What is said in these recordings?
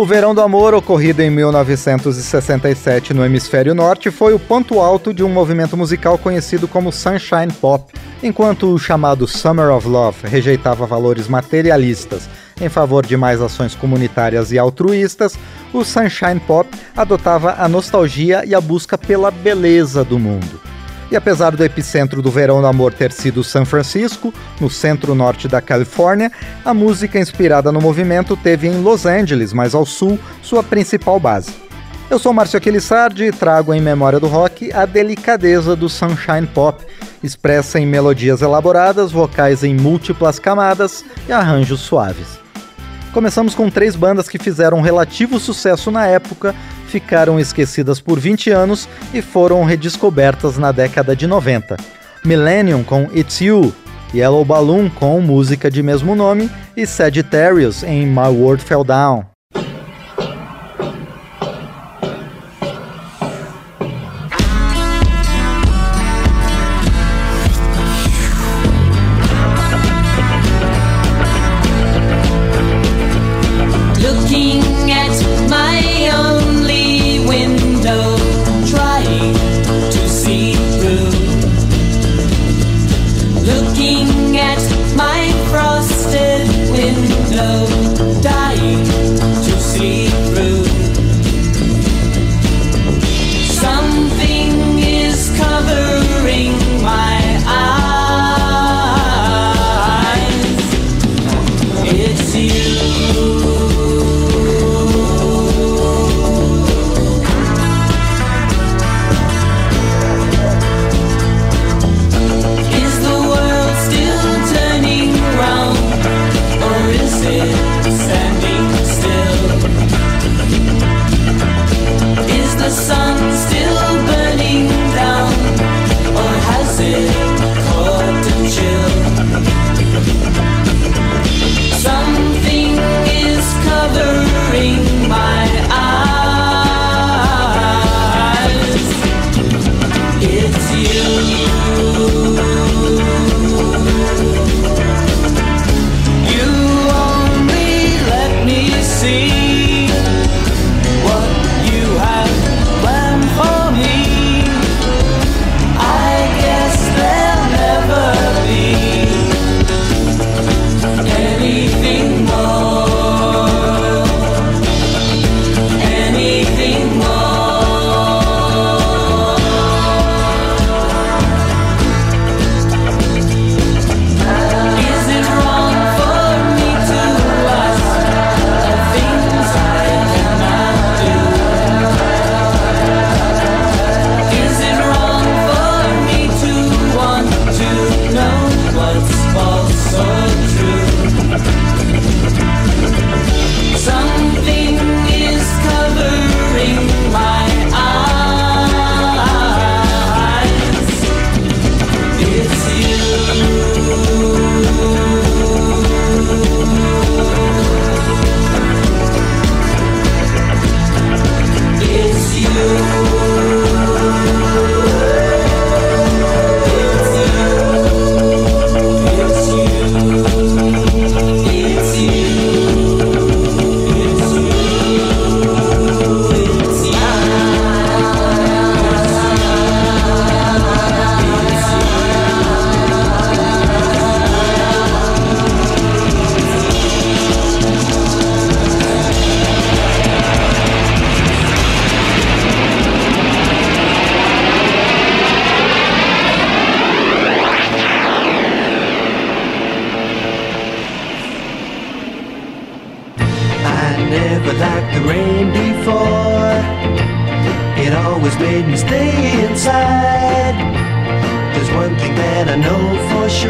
O Verão do Amor, ocorrido em 1967 no Hemisfério Norte, foi o ponto alto de um movimento musical conhecido como Sunshine Pop. Enquanto o chamado Summer of Love rejeitava valores materialistas em favor de mais ações comunitárias e altruístas, o Sunshine Pop adotava a nostalgia e a busca pela beleza do mundo. E apesar do epicentro do verão do amor ter sido São Francisco, no centro-norte da Califórnia, a música inspirada no movimento teve em Los Angeles, mais ao sul, sua principal base. Eu sou Márcio Aquilissardi e trago em memória do rock a delicadeza do Sunshine Pop, expressa em melodias elaboradas, vocais em múltiplas camadas e arranjos suaves. Começamos com três bandas que fizeram relativo sucesso na época ficaram esquecidas por 20 anos e foram redescobertas na década de 90. Millennium com It's You, Yellow Balloon com música de mesmo nome e Sagittarius em My World Fell Down.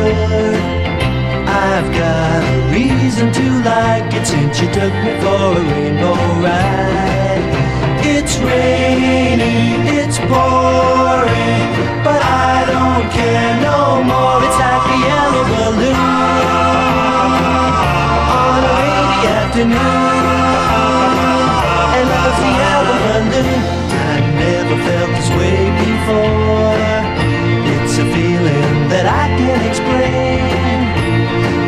I've got a reason to like it since you took me for a rainbow ride. It's rainy, it's pouring, but I don't care no more. It's like a yellow balloon on a rainy afternoon. And love's the yellow balloon. I never felt this way before. Explain.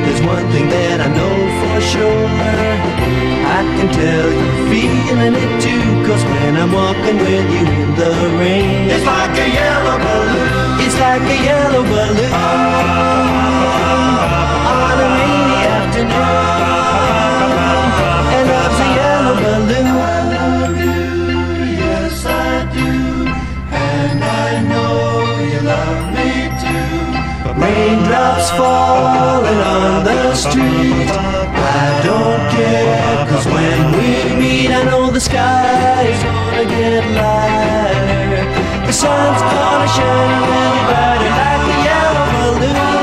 There's one thing that I know for sure. I can tell you're feeling it too. Cause when I'm walking with you in the rain, it's like a yellow balloon. It's like a yellow balloon. On Raindrops falling on the street. I don't care, cause when we meet, I know the sky is gonna get lighter. The sun's gonna shine little brighter like a yellow balloon.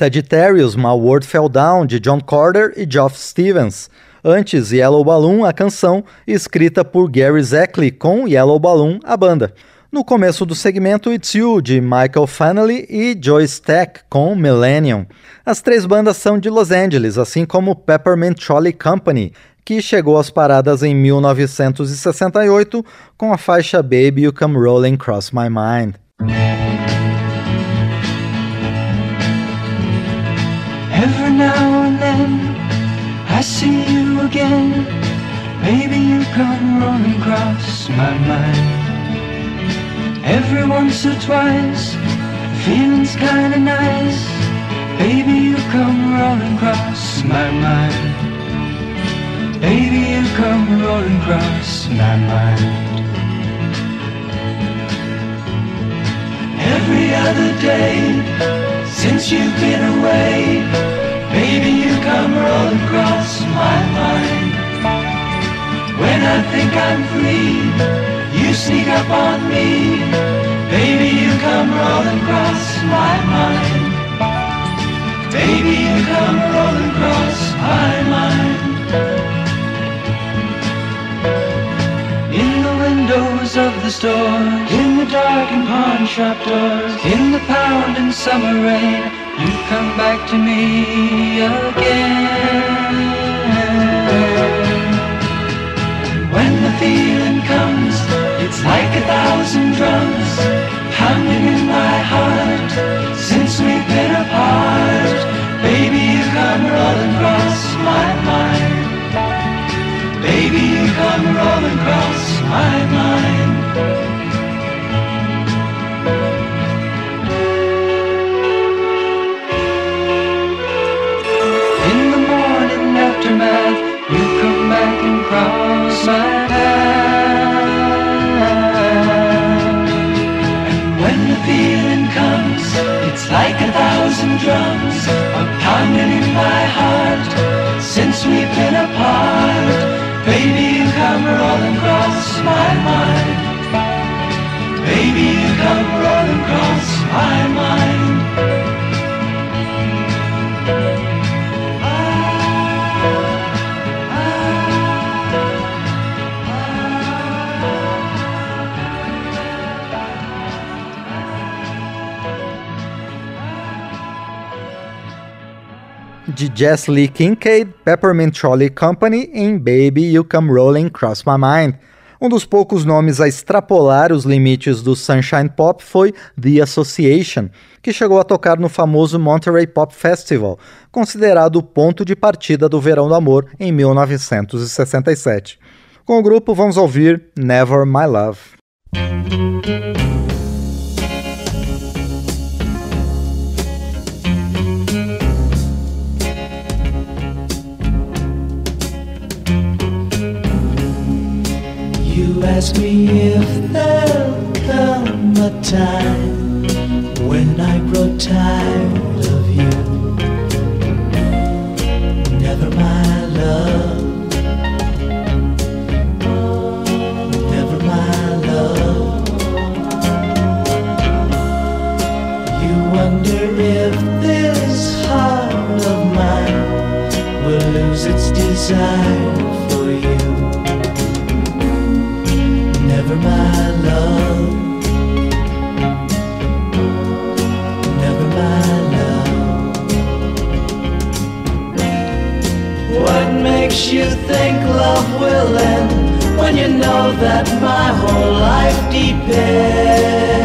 Sagittarius, My World Fell Down, de John Carter e Geoff Stevens. Antes, Yellow Balloon, a canção, escrita por Gary Zackley, com Yellow Balloon, a banda. No começo do segmento, It's You, de Michael Fanelli e Joe Stack, com Millennium. As três bandas são de Los Angeles, assim como Peppermint Trolley Company, que chegou às paradas em 1968 com a faixa Baby You Come Rolling Cross My Mind. Now and then I see you again. Baby, you come rolling across my mind. Every once or twice, feeling's kinda nice. Baby, you come rolling across my mind. Baby, you come rolling across my mind. Every other day since you've been away, baby, you come rolling across my mind. When I think I'm free, you sneak up on me, baby, you come rolling across my mind. Baby, you come rolling across my mind. In the windows of the stores, in the darkened pawn shop doors, in the pounding summer rain, you come back to me again. De Jess Lee Kincaid, Peppermint Trolley Company em Baby You Come Rolling Cross My Mind. Um dos poucos nomes a extrapolar os limites do Sunshine Pop foi The Association, que chegou a tocar no famoso Monterey Pop Festival, considerado o ponto de partida do Verão do Amor em 1967. Com o grupo, vamos ouvir Never My Love. You ask me if there'll come a time when I grow tired of you. Never my love. Never my love. You wonder if this heart of mine will lose its desire you think love will end when you know that my whole life depends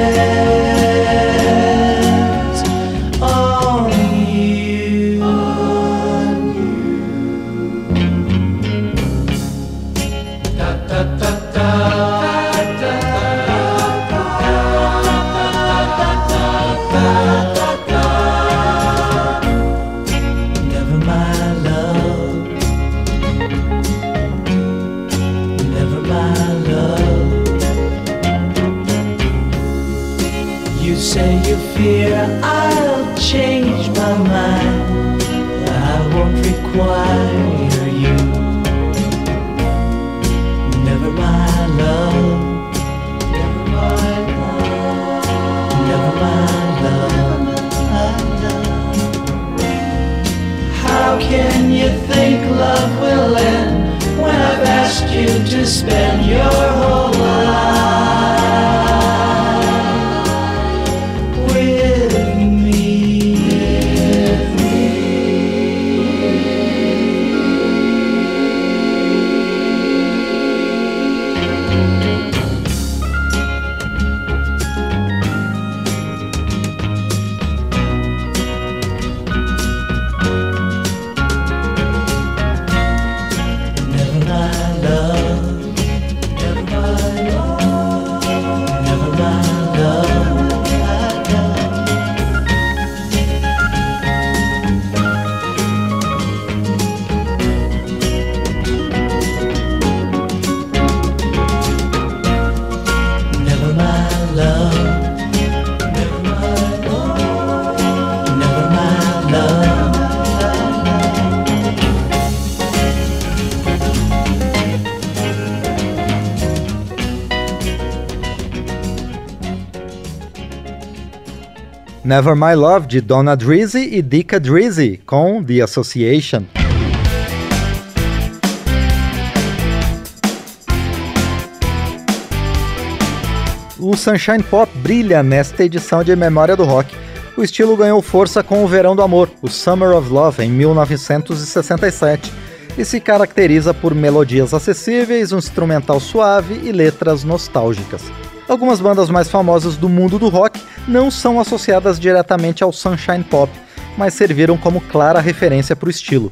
require you. Never my love. Never my love. Never my love. How can you think love will end when I've asked you to spend Never My Love de Donna Drizzy e Dica Drizzy com The Association. O Sunshine Pop brilha nesta edição de Memória do Rock. O estilo ganhou força com o Verão do Amor, o Summer of Love, em 1967, e se caracteriza por melodias acessíveis, um instrumental suave e letras nostálgicas. Algumas bandas mais famosas do mundo do rock não são associadas diretamente ao sunshine pop, mas serviram como clara referência para o estilo.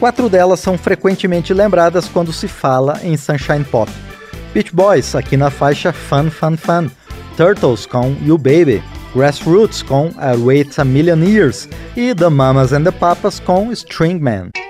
Quatro delas são frequentemente lembradas quando se fala em sunshine pop. Beach Boys, aqui na faixa Fun Fun Fun, Turtles com You Baby, Grassroots com I Wait a Million Years e The Mamas and the Papas com String Man.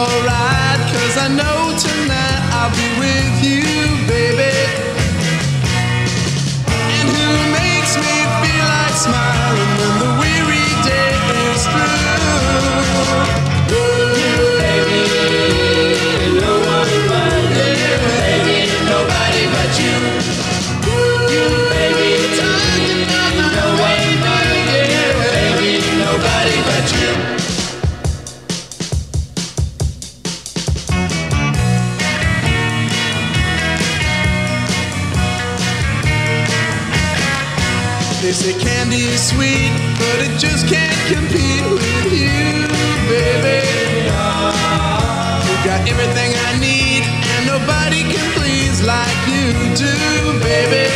alright, cause I know tonight I'll be with you, baby. And who makes me feel like smiling when the weary day is through? just can't compete with you, baby. You got everything I need, and nobody can please like you do, baby.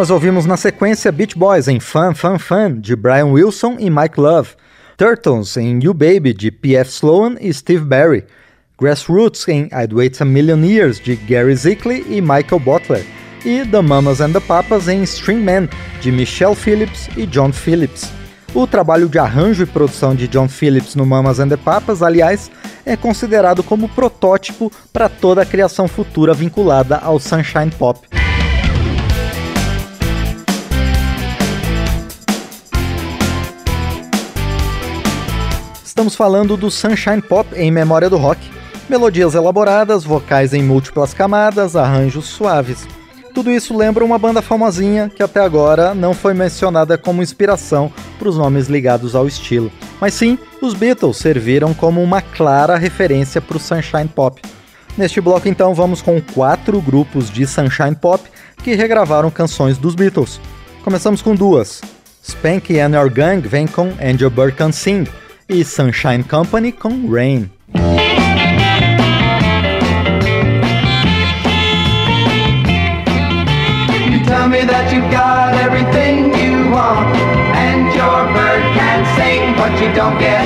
Nós ouvimos na sequência Beach Boys em Fun Fun Fun, de Brian Wilson e Mike Love, Turtles em You Baby, de P.F. Sloan e Steve Barry, Grassroots em I'd Wait a Million Years, de Gary Zickley e Michael Butler, e The Mamas and the Papas em String Man, de Michelle Phillips e John Phillips. O trabalho de arranjo e produção de John Phillips no Mamas and the Papas, aliás, é considerado como protótipo para toda a criação futura vinculada ao Sunshine Pop. Estamos falando do Sunshine Pop em memória do rock. Melodias elaboradas, vocais em múltiplas camadas, arranjos suaves. Tudo isso lembra uma banda famosinha que até agora não foi mencionada como inspiração para os nomes ligados ao estilo. Mas sim, os Beatles serviram como uma clara referência para o Sunshine Pop. Neste bloco, então, vamos com quatro grupos de Sunshine Pop que regravaram canções dos Beatles. Começamos com duas. Spanky and Your Gang vem com Angel Can Sing e Sunshine Company com Rain. You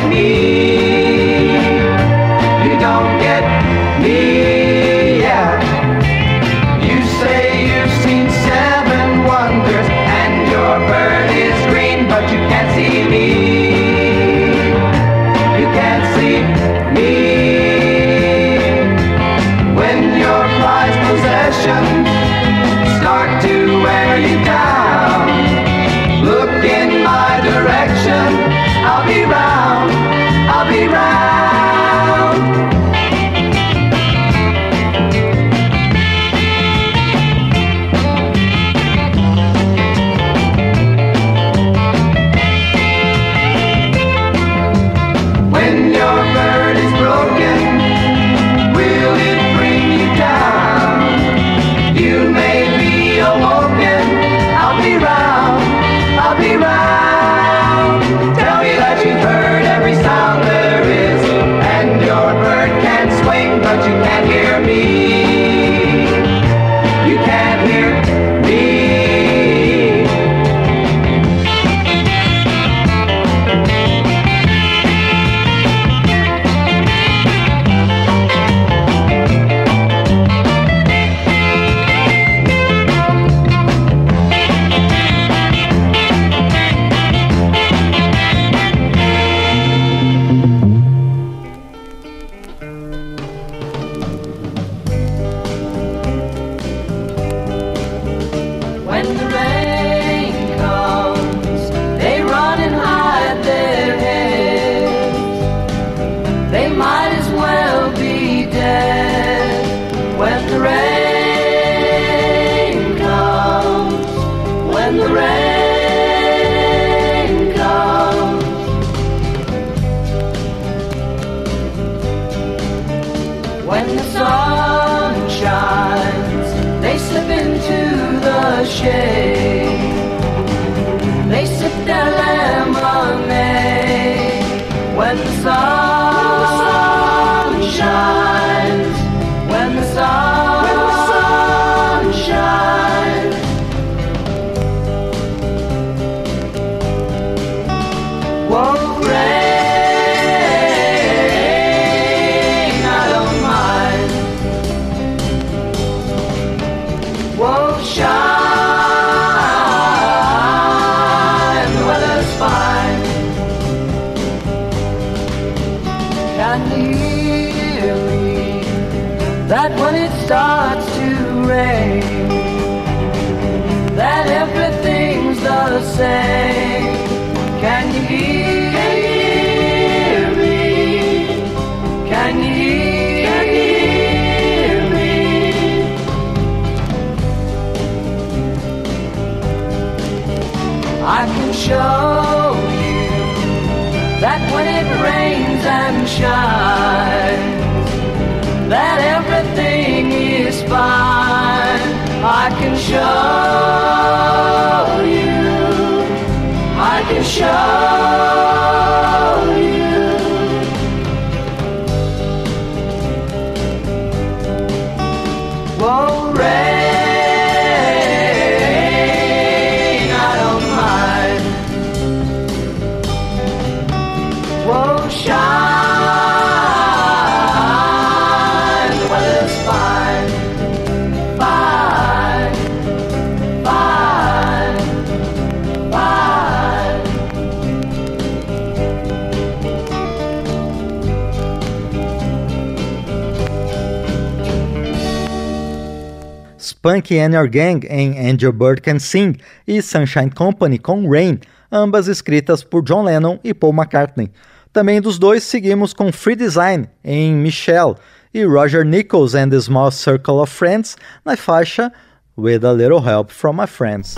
can Punky and Your Gang em Angel Bird Can Sing e Sunshine Company com Rain, ambas escritas por John Lennon e Paul McCartney. Também dos dois seguimos com Free Design em Michelle e Roger Nichols and the Small Circle of Friends na faixa With a Little Help from My Friends.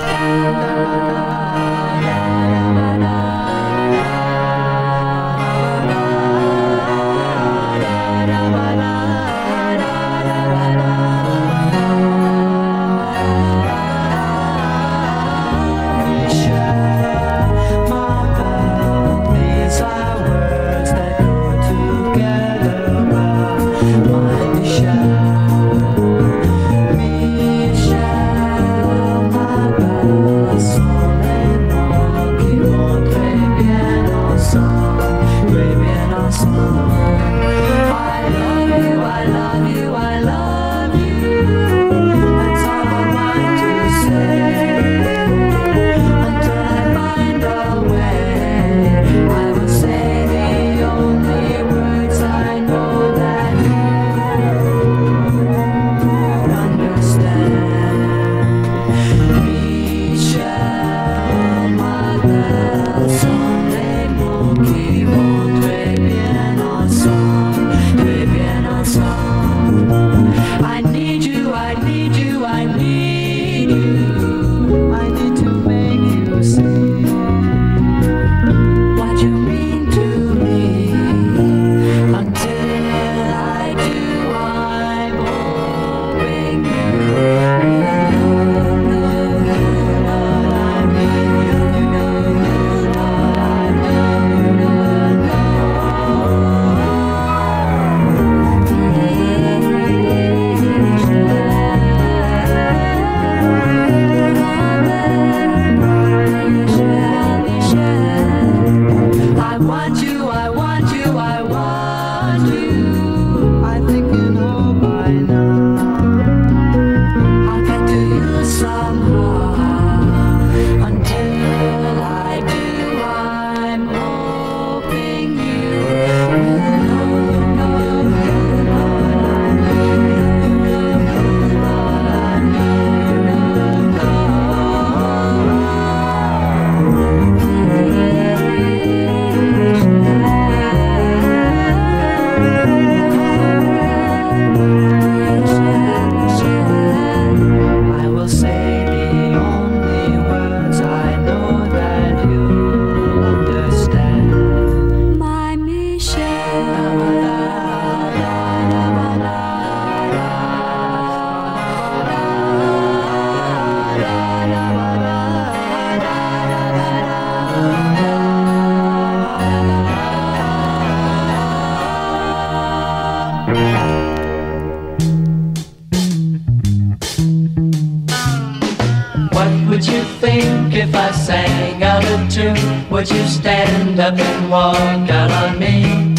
Would you think if I sang out of tune? Would you stand up and walk out on me?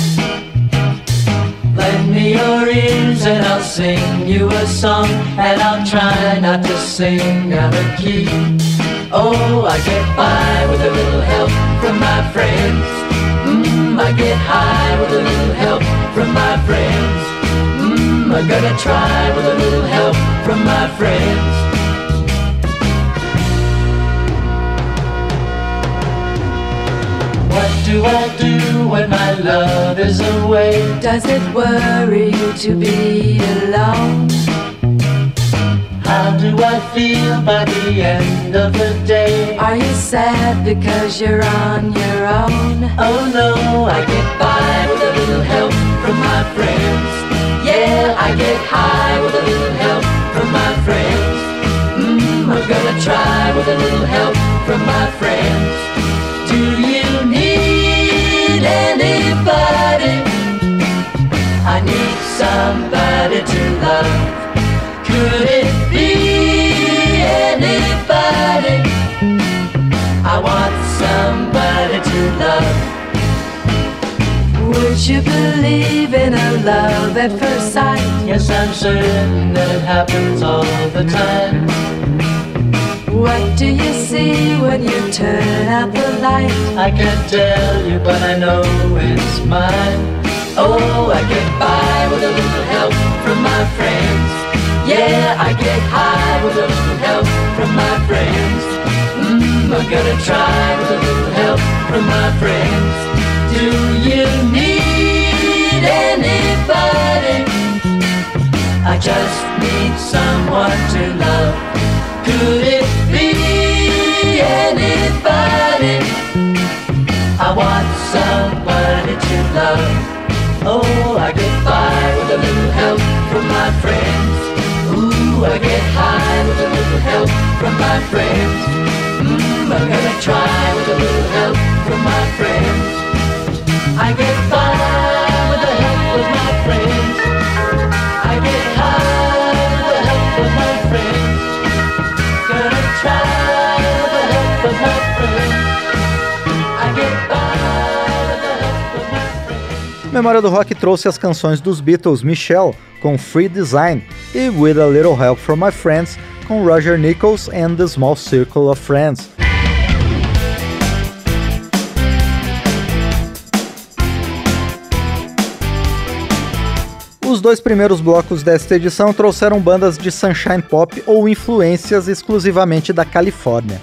Lend me your ears and I'll sing you a song And I'll try not to sing out of key Oh, I get by with a little help from my friends Mmm, I get high with a little help from my friends Mmm, I'm gonna try with a little help from my friends What do I do when my love is away? Does it worry you to be alone? How do I feel by the end of the day? Are you sad because you're on your own? Oh no, I get by with a little help from my friends. Yeah, I get high with a little help from my friends. Mmm, I'm gonna try with a little help from my friends. Do you need anybody? I need somebody to love. Could it be anybody? I want somebody to love. Would you believe in a love at first sight? Yes, I'm certain that it happens all the time. What do you see when you turn out the light? I can't tell you, but I know it's mine. Oh, I get by with a little help from my friends. Yeah, I get high with a little help from my friends. Mmm, I'm gonna try with a little help from my friends. Do you need I just need someone to love. Could it be anybody? I want somebody to love. Oh, I get by with a little help from my friends. Ooh, I get high with a little help from my friends. Mmm, I'm gonna try with a little help from my friends. I get by Memória do Rock trouxe as canções dos Beatles Michelle com Free Design e With a Little Help from My Friends com Roger Nichols and the Small Circle of Friends. Os dois primeiros blocos desta edição trouxeram bandas de sunshine pop ou influências exclusivamente da Califórnia.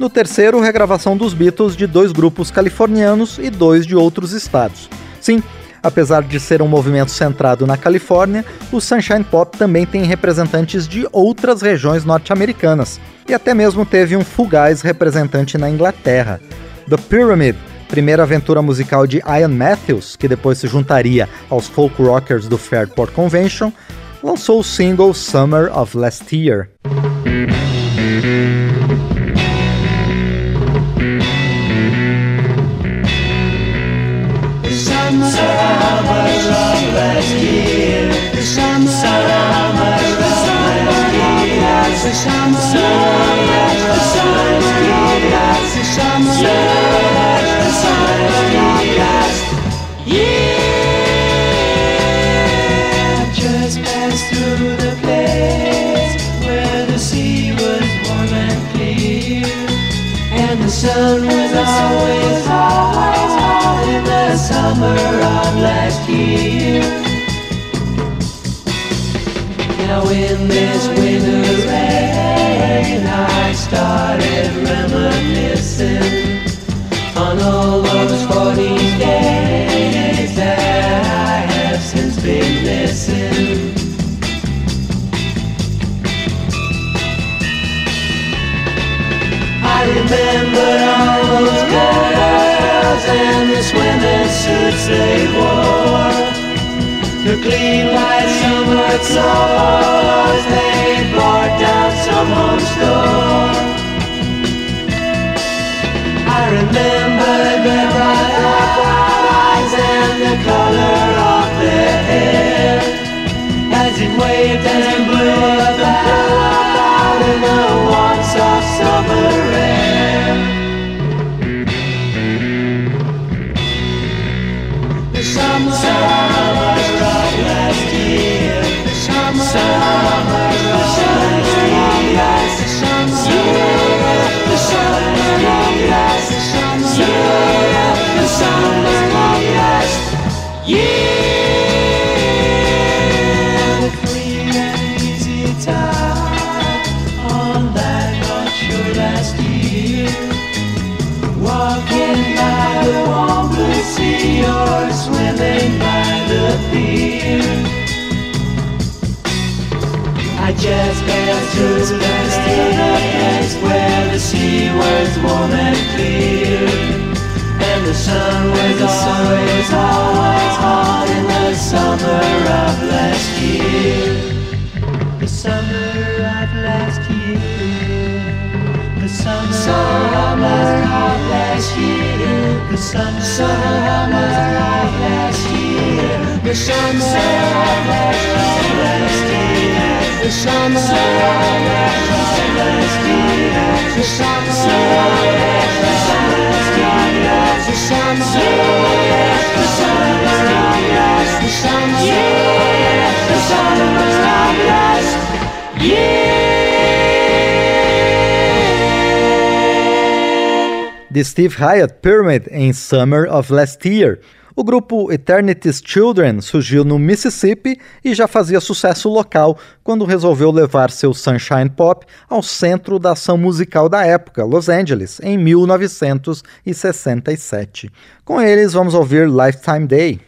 No terceiro, regravação dos Beatles de dois grupos californianos e dois de outros estados. Sim, apesar de ser um movimento centrado na Califórnia, o Sunshine Pop também tem representantes de outras regiões norte-americanas, e até mesmo teve um fugaz representante na Inglaterra. The Pyramid, primeira aventura musical de Ian Matthews, que depois se juntaria aos folk rockers do Fairport Convention, lançou o single Summer of Last Year. The sun was warm and clear. And the sun was always always hot in the summer of last year. Now in this winter rain, I started reminiscing on all those 14 days that I have since been missing. I remember all those girls and the swimming suits they wore. The clean white summer clothes they brought down some home store. I remember their bright eyes and the color of their hair as it waved and blew about in the I just passed through the place where the sea was warm and clear, and the sun was always, always hot in the summer of last year. The summer of last year. The summer, summer of last. The year. The summer. The summer of last year. The summer of last year. The summer, the Steve Hiett Pyramid em Summer of Last Year. O grupo Eternity's Children surgiu no Mississippi e já fazia sucesso local quando resolveu levar seu Sunshine Pop ao centro da ação musical da época, Los Angeles, em 1967. Com eles, vamos ouvir Lifetime Day.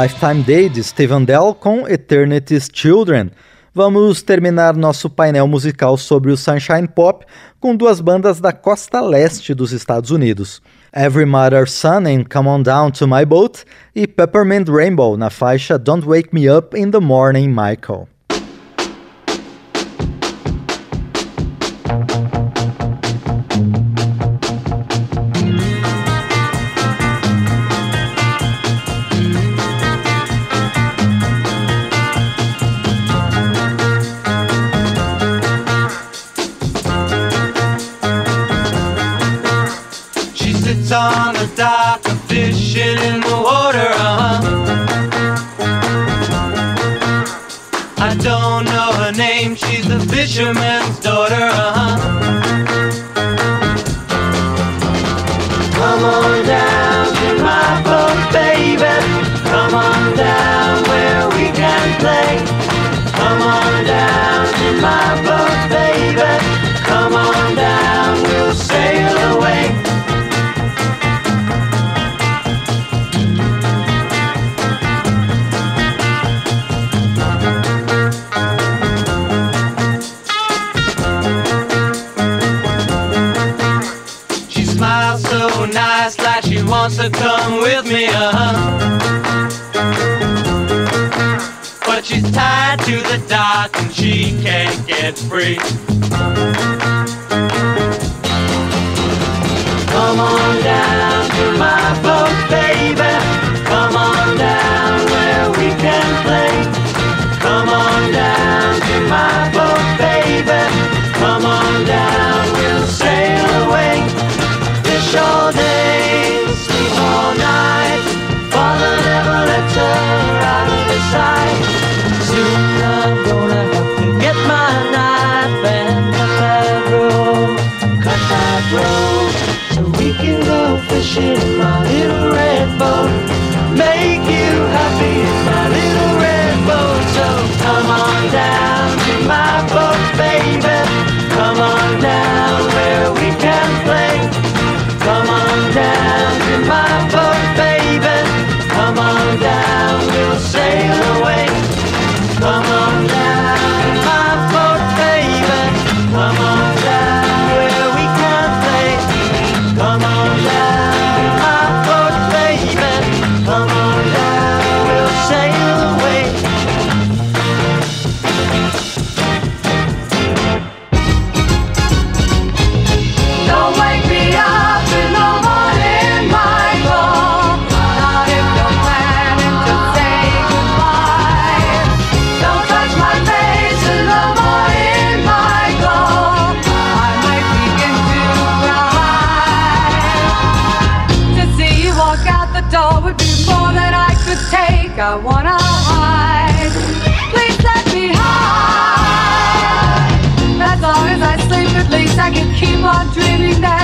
Lifetime Day de Steven Dell com Eternity's Children. Vamos terminar nosso painel musical sobre o Sunshine Pop com duas bandas da costa leste dos Estados Unidos. Every Mother's Son em Come On Down to My Boat e Peppermint Rainbow na faixa Don't Wake Me Up in the Morning, Michael. free. I can keep on dreaming that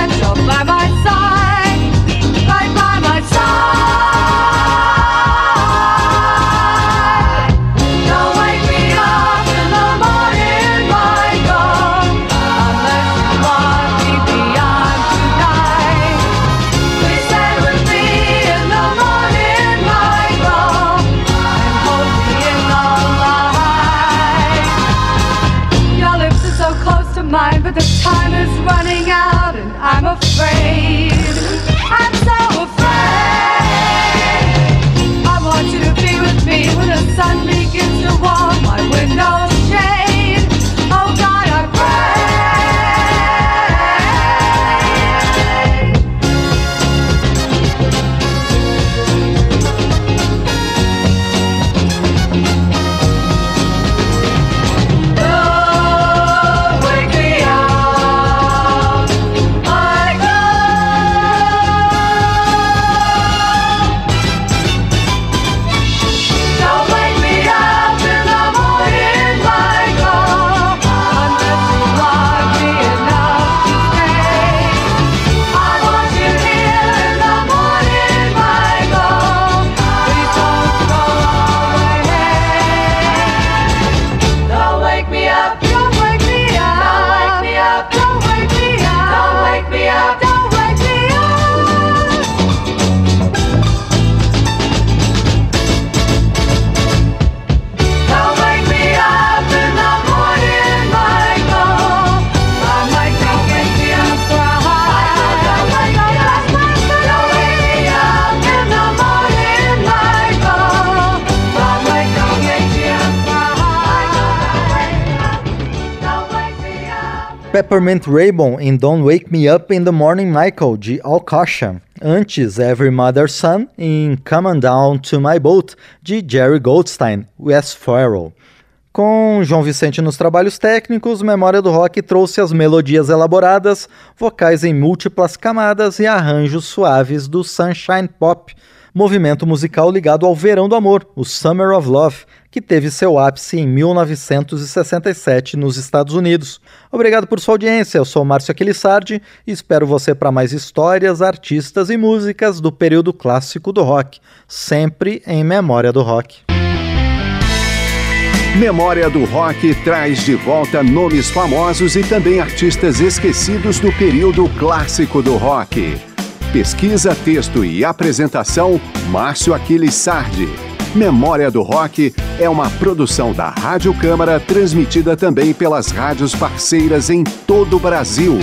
Peppermint Rainbow em Don't Wake Me Up in the Morning Michael, de Alcasha. Antes, Every Mother's Son em Come On Down to My Boat, de Jerry Goldstein, Wes Farrell. Com João Vicente nos trabalhos técnicos, Memória do Rock trouxe as melodias elaboradas, vocais em múltiplas camadas e arranjos suaves do Sunshine Pop, movimento musical ligado ao verão do amor, o Summer of Love, que teve seu ápice em 1967 nos Estados Unidos. Obrigado por sua audiência, eu sou Márcio Aquilissardi e espero você para mais histórias, artistas e músicas do período clássico do rock, sempre em memória do rock. Memória do Rock traz de volta nomes famosos e também artistas esquecidos do período clássico do rock. Pesquisa, texto e apresentação, Márcio Aquiles Sardi. Memória do Rock é uma produção da Rádio Câmara, transmitida também pelas rádios parceiras em todo o Brasil.